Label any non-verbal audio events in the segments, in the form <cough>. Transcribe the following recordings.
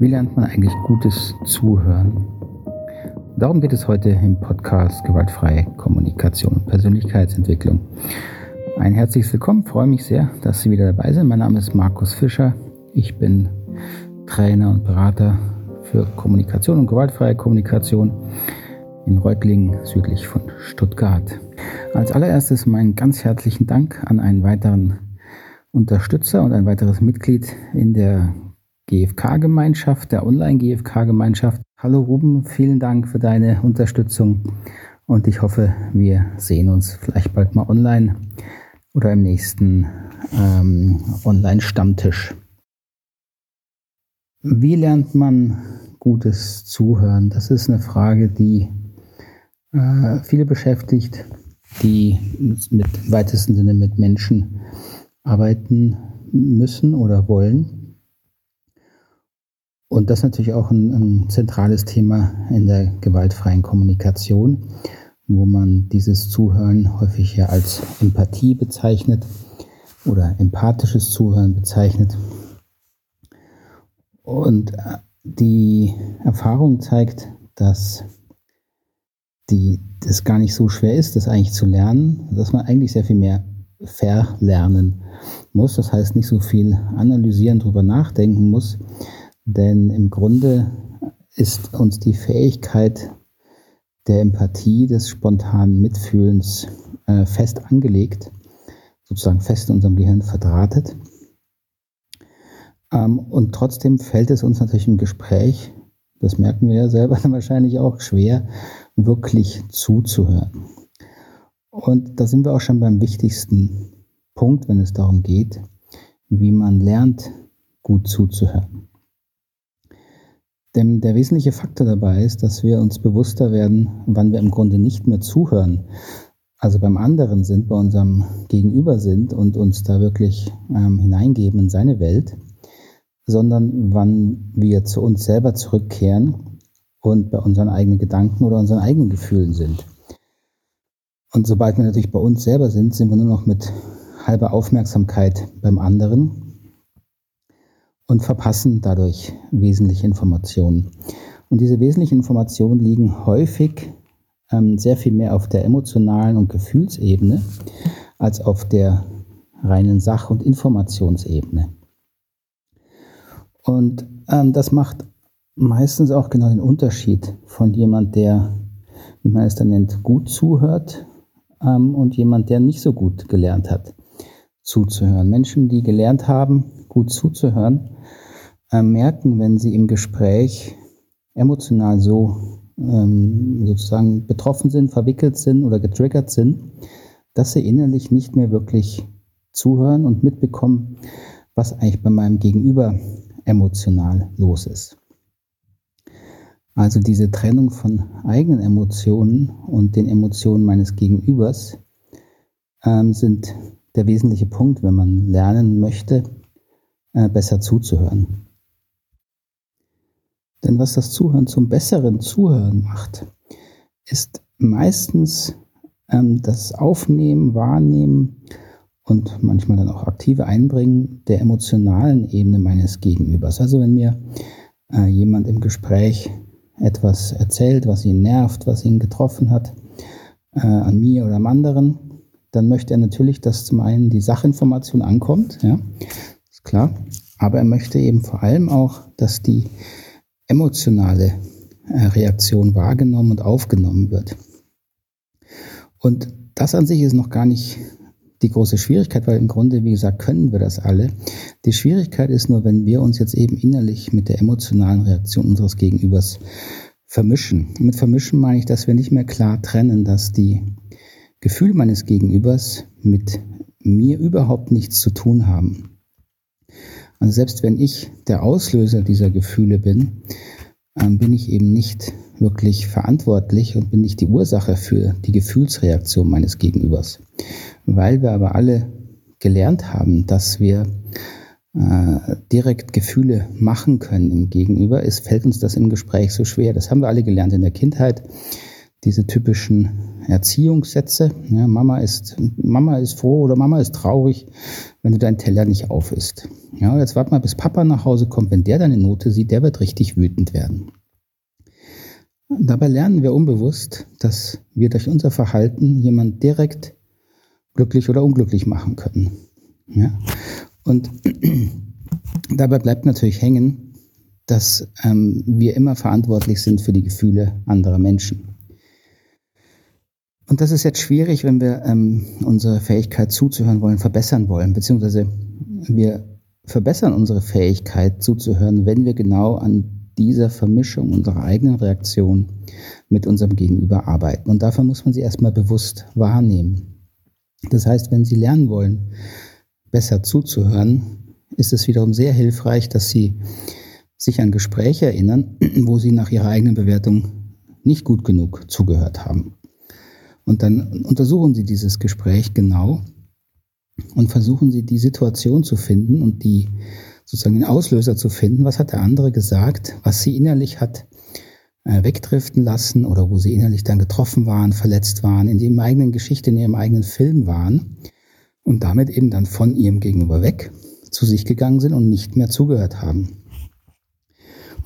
Wie lernt man eigentlich gutes Zuhören? Darum geht es heute im Podcast Gewaltfreie Kommunikation und Persönlichkeitsentwicklung. Ein herzliches Willkommen, freue mich sehr, dass Sie wieder dabei sind. Mein Name ist Markus Fischer. Ich bin Trainer und Berater für Kommunikation und gewaltfreie Kommunikation in Reutlingen südlich von Stuttgart. Als allererstes meinen ganz herzlichen Dank an einen weiteren Unterstützer und ein weiteres Mitglied in der GFK-Gemeinschaft, der Online-GFK-Gemeinschaft. Hallo Ruben, vielen Dank für deine Unterstützung und ich hoffe, wir sehen uns vielleicht bald mal online oder im nächsten ähm, Online-Stammtisch. Wie lernt man gutes Zuhören? Das ist eine Frage, die äh, viele beschäftigt, die mit weitesten Sinne mit Menschen arbeiten müssen oder wollen. Und das ist natürlich auch ein, ein zentrales Thema in der gewaltfreien Kommunikation, wo man dieses Zuhören häufig ja als Empathie bezeichnet oder empathisches Zuhören bezeichnet. Und äh, die Erfahrung zeigt, dass die, das gar nicht so schwer ist, das eigentlich zu lernen, dass man eigentlich sehr viel mehr verlernen muss. Das heißt, nicht so viel analysieren, drüber nachdenken muss, denn im Grunde ist uns die Fähigkeit der Empathie, des spontanen Mitfühlens äh, fest angelegt, sozusagen fest in unserem Gehirn verdrahtet. Ähm, und trotzdem fällt es uns natürlich im Gespräch, das merken wir ja selber <laughs> wahrscheinlich auch, schwer, wirklich zuzuhören. Und da sind wir auch schon beim wichtigsten Punkt, wenn es darum geht, wie man lernt, gut zuzuhören. Denn der wesentliche Faktor dabei ist, dass wir uns bewusster werden, wann wir im Grunde nicht mehr zuhören, also beim anderen sind, bei unserem Gegenüber sind und uns da wirklich ähm, hineingeben in seine Welt, sondern wann wir zu uns selber zurückkehren und bei unseren eigenen Gedanken oder unseren eigenen Gefühlen sind. Und sobald wir natürlich bei uns selber sind, sind wir nur noch mit halber Aufmerksamkeit beim anderen und verpassen dadurch wesentliche Informationen. Und diese wesentlichen Informationen liegen häufig ähm, sehr viel mehr auf der emotionalen und Gefühlsebene als auf der reinen Sach- und Informationsebene. Und ähm, das macht meistens auch genau den Unterschied von jemand, der, wie man es dann nennt, gut zuhört ähm, und jemand, der nicht so gut gelernt hat, zuzuhören. Menschen, die gelernt haben, gut zuzuhören, äh, merken, wenn sie im Gespräch emotional so ähm, sozusagen betroffen sind, verwickelt sind oder getriggert sind, dass sie innerlich nicht mehr wirklich zuhören und mitbekommen, was eigentlich bei meinem Gegenüber emotional los ist. Also diese Trennung von eigenen Emotionen und den Emotionen meines Gegenübers ähm, sind der wesentliche Punkt, wenn man lernen möchte, äh, besser zuzuhören. Denn was das Zuhören zum besseren Zuhören macht, ist meistens ähm, das Aufnehmen, Wahrnehmen und manchmal dann auch aktive Einbringen der emotionalen Ebene meines Gegenübers. Also wenn mir äh, jemand im Gespräch etwas erzählt, was ihn nervt, was ihn getroffen hat, äh, an mir oder am anderen, dann möchte er natürlich, dass zum einen die Sachinformation ankommt, ja, klar, aber er möchte eben vor allem auch, dass die emotionale äh, Reaktion wahrgenommen und aufgenommen wird. Und das an sich ist noch gar nicht die große Schwierigkeit, weil im Grunde, wie gesagt, können wir das alle. Die Schwierigkeit ist nur, wenn wir uns jetzt eben innerlich mit der emotionalen Reaktion unseres Gegenübers vermischen. Mit vermischen meine ich, dass wir nicht mehr klar trennen, dass die Gefühle meines Gegenübers mit mir überhaupt nichts zu tun haben. Also selbst wenn ich der Auslöser dieser Gefühle bin, ähm, bin ich eben nicht wirklich verantwortlich und bin nicht die Ursache für die Gefühlsreaktion meines Gegenübers. Weil wir aber alle gelernt haben, dass wir äh, direkt Gefühle machen können im Gegenüber, ist, fällt uns das im Gespräch so schwer. Das haben wir alle gelernt in der Kindheit. Diese typischen Erziehungssätze. Ja, Mama ist, Mama ist froh oder Mama ist traurig, wenn du deinen Teller nicht auf isst. Ja, jetzt warte mal, bis Papa nach Hause kommt. Wenn der deine Note sieht, der wird richtig wütend werden. Dabei lernen wir unbewusst, dass wir durch unser Verhalten jemand direkt glücklich oder unglücklich machen können. Ja? Und <clears throat> dabei bleibt natürlich hängen, dass ähm, wir immer verantwortlich sind für die Gefühle anderer Menschen. Und das ist jetzt schwierig, wenn wir ähm, unsere Fähigkeit zuzuhören wollen, verbessern wollen, beziehungsweise wir verbessern unsere Fähigkeit zuzuhören, wenn wir genau an dieser Vermischung unserer eigenen Reaktion mit unserem Gegenüber arbeiten. Und dafür muss man sie erstmal bewusst wahrnehmen. Das heißt, wenn Sie lernen wollen, besser zuzuhören, ist es wiederum sehr hilfreich, dass Sie sich an Gespräche erinnern, wo Sie nach Ihrer eigenen Bewertung nicht gut genug zugehört haben. Und dann untersuchen Sie dieses Gespräch genau und versuchen Sie die Situation zu finden und die sozusagen den Auslöser zu finden. Was hat der andere gesagt, was Sie innerlich hat äh, wegdriften lassen oder wo Sie innerlich dann getroffen waren, verletzt waren, in Ihrem eigenen Geschichte, in Ihrem eigenen Film waren und damit eben dann von Ihrem Gegenüber weg zu sich gegangen sind und nicht mehr zugehört haben.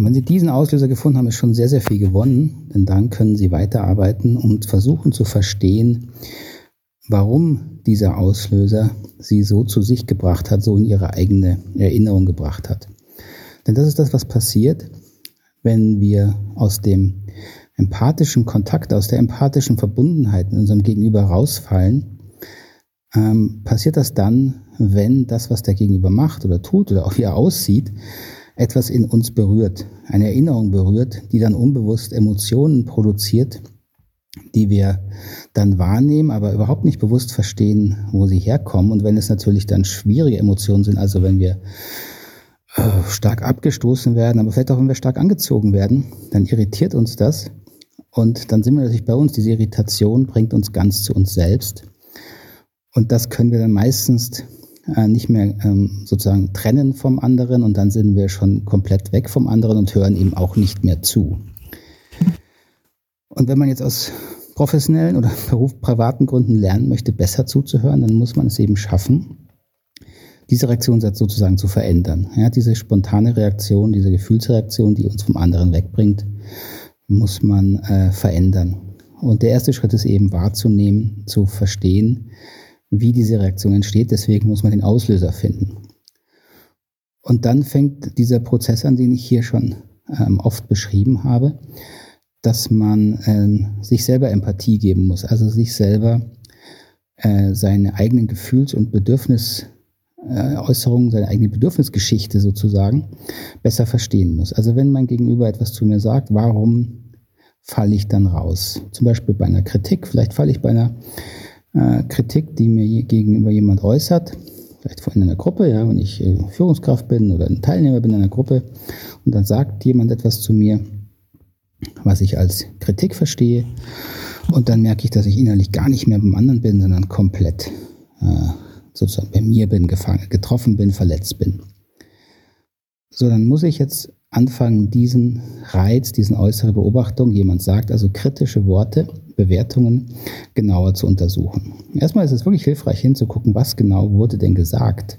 Und wenn Sie diesen Auslöser gefunden haben, ist schon sehr, sehr viel gewonnen, denn dann können Sie weiterarbeiten und versuchen zu verstehen, warum dieser Auslöser Sie so zu sich gebracht hat, so in Ihre eigene Erinnerung gebracht hat. Denn das ist das, was passiert, wenn wir aus dem empathischen Kontakt, aus der empathischen Verbundenheit mit unserem Gegenüber rausfallen, ähm, passiert das dann, wenn das, was der Gegenüber macht oder tut oder auch wie er aussieht, etwas in uns berührt, eine Erinnerung berührt, die dann unbewusst Emotionen produziert, die wir dann wahrnehmen, aber überhaupt nicht bewusst verstehen, wo sie herkommen. Und wenn es natürlich dann schwierige Emotionen sind, also wenn wir äh, stark abgestoßen werden, aber vielleicht auch wenn wir stark angezogen werden, dann irritiert uns das. Und dann sind wir natürlich bei uns. Diese Irritation bringt uns ganz zu uns selbst. Und das können wir dann meistens äh, nicht mehr ähm, sozusagen trennen vom anderen und dann sind wir schon komplett weg vom anderen und hören ihm auch nicht mehr zu. Und wenn man jetzt aus professionellen oder <laughs> Beruf, privaten Gründen lernen möchte, besser zuzuhören, dann muss man es eben schaffen, diese Reaktion sozusagen zu verändern. Ja, diese spontane Reaktion, diese Gefühlsreaktion, die uns vom anderen wegbringt, muss man äh, verändern. Und der erste Schritt ist eben wahrzunehmen, zu verstehen, wie diese Reaktion entsteht. Deswegen muss man den Auslöser finden. Und dann fängt dieser Prozess an, den ich hier schon ähm, oft beschrieben habe, dass man ähm, sich selber Empathie geben muss, also sich selber äh, seine eigenen Gefühls- und Bedürfnisäußerungen, äh, seine eigene Bedürfnisgeschichte sozusagen besser verstehen muss. Also wenn mein Gegenüber etwas zu mir sagt, warum falle ich dann raus? Zum Beispiel bei einer Kritik, vielleicht falle ich bei einer äh, Kritik, die mir gegenüber jemand äußert, vielleicht in einer Gruppe, ja, wenn ich äh, Führungskraft bin oder ein Teilnehmer bin in einer Gruppe und dann sagt jemand etwas zu mir, was ich als Kritik verstehe und dann merke ich, dass ich innerlich gar nicht mehr beim anderen bin, sondern komplett äh, sozusagen bei mir bin, gefangen, getroffen bin, verletzt bin. So, dann muss ich jetzt anfangen, diesen Reiz, diesen äußere Beobachtung, jemand sagt also kritische Worte, Bewertungen genauer zu untersuchen. Erstmal ist es wirklich hilfreich hinzugucken, was genau wurde denn gesagt.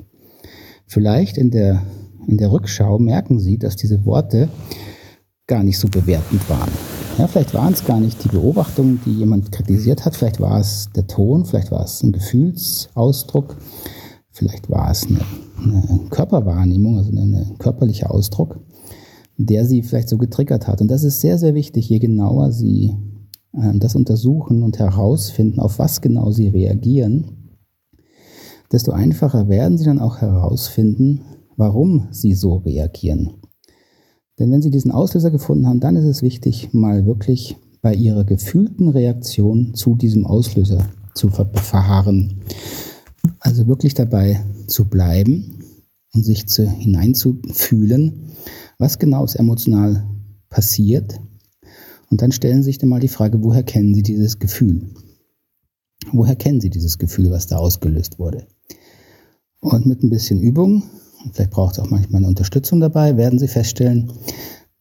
Vielleicht in der, in der Rückschau merken Sie, dass diese Worte gar nicht so bewertend waren. Ja, vielleicht waren es gar nicht die Beobachtungen, die jemand kritisiert hat, vielleicht war es der Ton, vielleicht war es ein Gefühlsausdruck, vielleicht war es eine, eine Körperwahrnehmung, also ein körperlicher Ausdruck der sie vielleicht so getriggert hat. Und das ist sehr, sehr wichtig, je genauer sie äh, das untersuchen und herausfinden, auf was genau sie reagieren, desto einfacher werden sie dann auch herausfinden, warum sie so reagieren. Denn wenn sie diesen Auslöser gefunden haben, dann ist es wichtig, mal wirklich bei ihrer gefühlten Reaktion zu diesem Auslöser zu verharren. Also wirklich dabei zu bleiben und sich zu, hineinzufühlen, was genau ist emotional passiert. Und dann stellen Sie sich dann mal die Frage, woher kennen Sie dieses Gefühl? Woher kennen Sie dieses Gefühl, was da ausgelöst wurde? Und mit ein bisschen Übung, vielleicht braucht es auch manchmal eine Unterstützung dabei, werden Sie feststellen,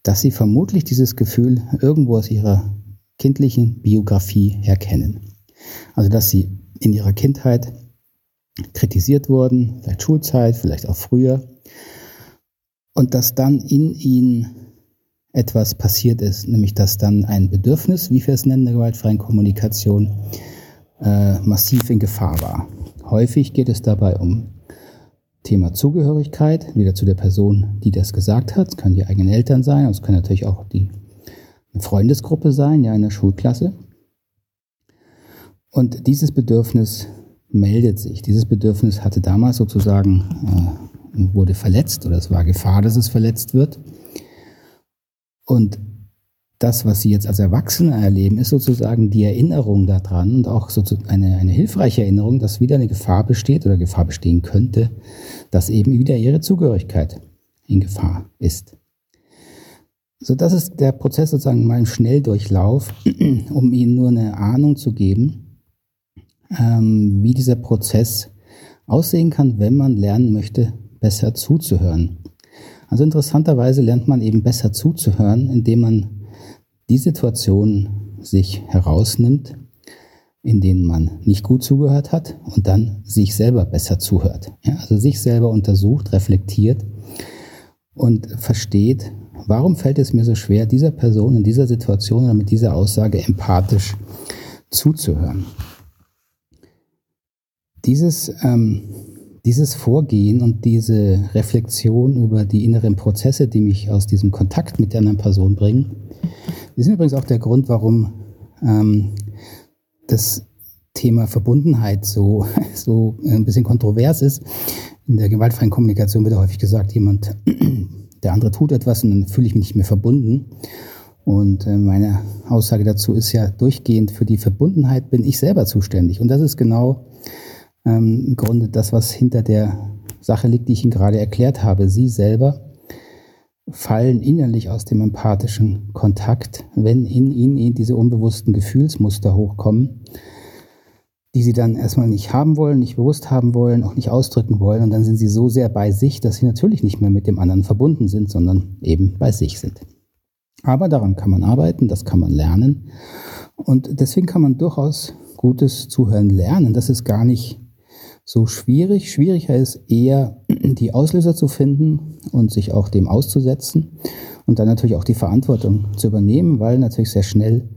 dass Sie vermutlich dieses Gefühl irgendwo aus Ihrer kindlichen Biografie her kennen. Also dass sie in ihrer Kindheit kritisiert wurden, vielleicht Schulzeit, vielleicht auch früher, und dass dann in ihnen etwas passiert ist, nämlich dass dann ein Bedürfnis, wie wir es nennen, der gewaltfreien Kommunikation, äh, massiv in Gefahr war. Häufig geht es dabei um Thema Zugehörigkeit, wieder zu der Person, die das gesagt hat. Es können die eigenen Eltern sein, es kann natürlich auch die eine Freundesgruppe sein, ja, in der Schulklasse. Und dieses Bedürfnis meldet sich. Dieses Bedürfnis hatte damals sozusagen, äh, wurde verletzt oder es war Gefahr, dass es verletzt wird. Und das, was Sie jetzt als Erwachsene erleben, ist sozusagen die Erinnerung daran und auch eine, eine hilfreiche Erinnerung, dass wieder eine Gefahr besteht oder Gefahr bestehen könnte, dass eben wieder Ihre Zugehörigkeit in Gefahr ist. So, das ist der Prozess sozusagen mal im Schnelldurchlauf, <clears throat> um Ihnen nur eine Ahnung zu geben, ähm, wie dieser Prozess aussehen kann, wenn man lernen möchte, besser zuzuhören. Also interessanterweise lernt man eben besser zuzuhören, indem man die Situationen sich herausnimmt, in denen man nicht gut zugehört hat und dann sich selber besser zuhört. Ja, also sich selber untersucht, reflektiert und versteht, warum fällt es mir so schwer, dieser Person in dieser Situation oder mit dieser Aussage empathisch zuzuhören. Dieses, ähm, dieses Vorgehen und diese Reflexion über die inneren Prozesse, die mich aus diesem Kontakt mit der anderen Person bringen, die sind übrigens auch der Grund, warum ähm, das Thema Verbundenheit so, <laughs> so ein bisschen kontrovers ist. In der gewaltfreien Kommunikation wird häufig gesagt, jemand, <clears throat> der andere tut etwas und dann fühle ich mich nicht mehr verbunden. Und äh, meine Aussage dazu ist ja durchgehend für die Verbundenheit bin ich selber zuständig. Und das ist genau ähm, im Grunde das, was hinter der Sache liegt, die ich Ihnen gerade erklärt habe. Sie selber fallen innerlich aus dem empathischen Kontakt, wenn in ihnen diese unbewussten Gefühlsmuster hochkommen, die sie dann erstmal nicht haben wollen, nicht bewusst haben wollen, auch nicht ausdrücken wollen. Und dann sind sie so sehr bei sich, dass sie natürlich nicht mehr mit dem anderen verbunden sind, sondern eben bei sich sind. Aber daran kann man arbeiten, das kann man lernen. Und deswegen kann man durchaus gutes Zuhören lernen. Das ist gar nicht so schwierig. Schwieriger ist eher die Auslöser zu finden und sich auch dem auszusetzen und dann natürlich auch die Verantwortung zu übernehmen, weil natürlich sehr schnell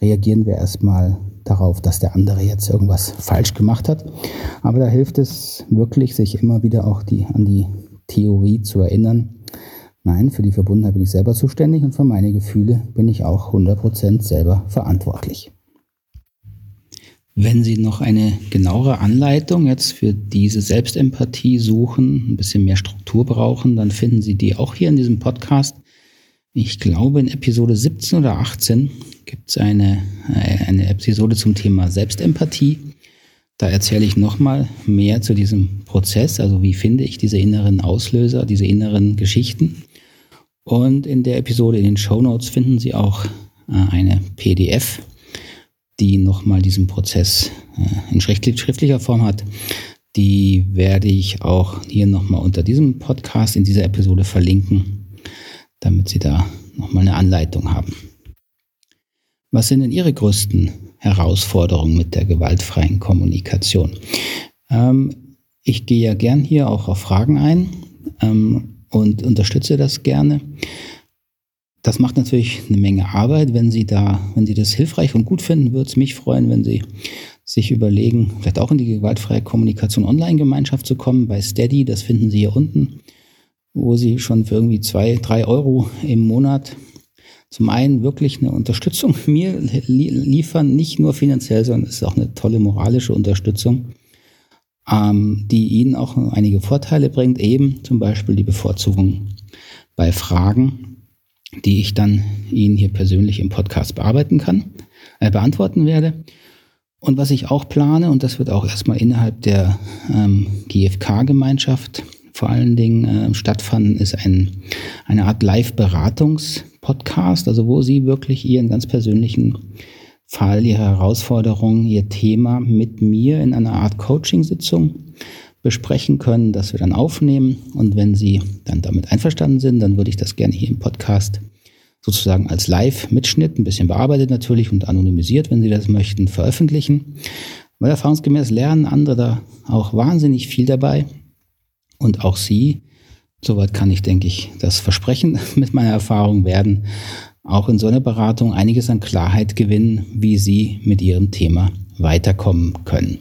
reagieren wir erstmal darauf, dass der andere jetzt irgendwas falsch gemacht hat. Aber da hilft es wirklich, sich immer wieder auch die, an die Theorie zu erinnern. Nein, für die Verbundenheit bin ich selber zuständig und für meine Gefühle bin ich auch 100% selber verantwortlich. Wenn Sie noch eine genauere Anleitung jetzt für diese Selbstempathie suchen, ein bisschen mehr Struktur brauchen, dann finden Sie die auch hier in diesem Podcast. Ich glaube, in Episode 17 oder 18 gibt es eine, äh, eine Episode zum Thema Selbstempathie. Da erzähle ich nochmal mehr zu diesem Prozess, also wie finde ich diese inneren Auslöser, diese inneren Geschichten. Und in der Episode in den Show Notes finden Sie auch äh, eine PDF die nochmal diesen Prozess äh, in schriftlicher Form hat. Die werde ich auch hier nochmal unter diesem Podcast in dieser Episode verlinken, damit Sie da nochmal eine Anleitung haben. Was sind denn Ihre größten Herausforderungen mit der gewaltfreien Kommunikation? Ähm, ich gehe ja gern hier auch auf Fragen ein ähm, und unterstütze das gerne. Das macht natürlich eine Menge Arbeit. Wenn Sie da, wenn Sie das hilfreich und gut finden, würde es mich freuen, wenn Sie sich überlegen, vielleicht auch in die gewaltfreie Kommunikation Online-Gemeinschaft zu kommen bei Steady. Das finden Sie hier unten, wo Sie schon für irgendwie zwei, drei Euro im Monat zum einen wirklich eine Unterstützung <laughs> mir liefern, nicht nur finanziell, sondern es ist auch eine tolle moralische Unterstützung, ähm, die Ihnen auch einige Vorteile bringt, eben zum Beispiel die Bevorzugung bei Fragen die ich dann Ihnen hier persönlich im Podcast bearbeiten kann, äh, beantworten werde. Und was ich auch plane, und das wird auch erstmal innerhalb der ähm, GfK-Gemeinschaft vor allen Dingen äh, stattfanden, ist ein, eine Art Live-Beratungs-Podcast, also wo Sie wirklich Ihren ganz persönlichen Fall, Ihre Herausforderung, Ihr Thema mit mir in einer Art Coaching-Sitzung besprechen können, das wir dann aufnehmen. Und wenn Sie dann damit einverstanden sind, dann würde ich das gerne hier im Podcast sozusagen als Live-Mitschnitt, ein bisschen bearbeitet natürlich und anonymisiert, wenn Sie das möchten, veröffentlichen. Weil erfahrungsgemäß lernen andere da auch wahnsinnig viel dabei. Und auch Sie, soweit kann ich, denke ich, das versprechen <laughs> mit meiner Erfahrung, werden auch in so einer Beratung einiges an Klarheit gewinnen, wie Sie mit Ihrem Thema weiterkommen können.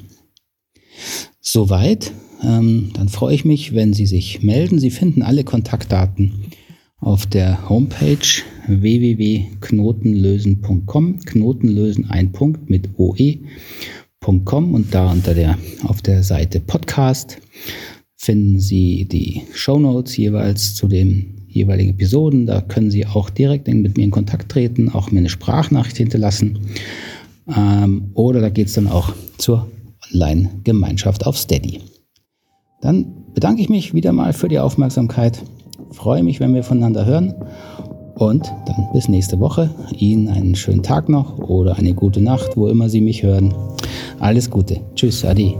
Soweit. Ähm, dann freue ich mich, wenn Sie sich melden. Sie finden alle Kontaktdaten auf der Homepage www.knotenlösen.com. Knotenlösen ein Punkt mit oe.com und da unter der auf der Seite Podcast finden Sie die Show Notes jeweils zu den jeweiligen Episoden. Da können Sie auch direkt mit mir in Kontakt treten, auch mir eine Sprachnachricht hinterlassen. Ähm, oder da geht es dann auch zur Online-Gemeinschaft auf Steady. Dann bedanke ich mich wieder mal für die Aufmerksamkeit. Freue mich, wenn wir voneinander hören. Und dann bis nächste Woche. Ihnen einen schönen Tag noch oder eine gute Nacht, wo immer Sie mich hören. Alles Gute. Tschüss, Adi.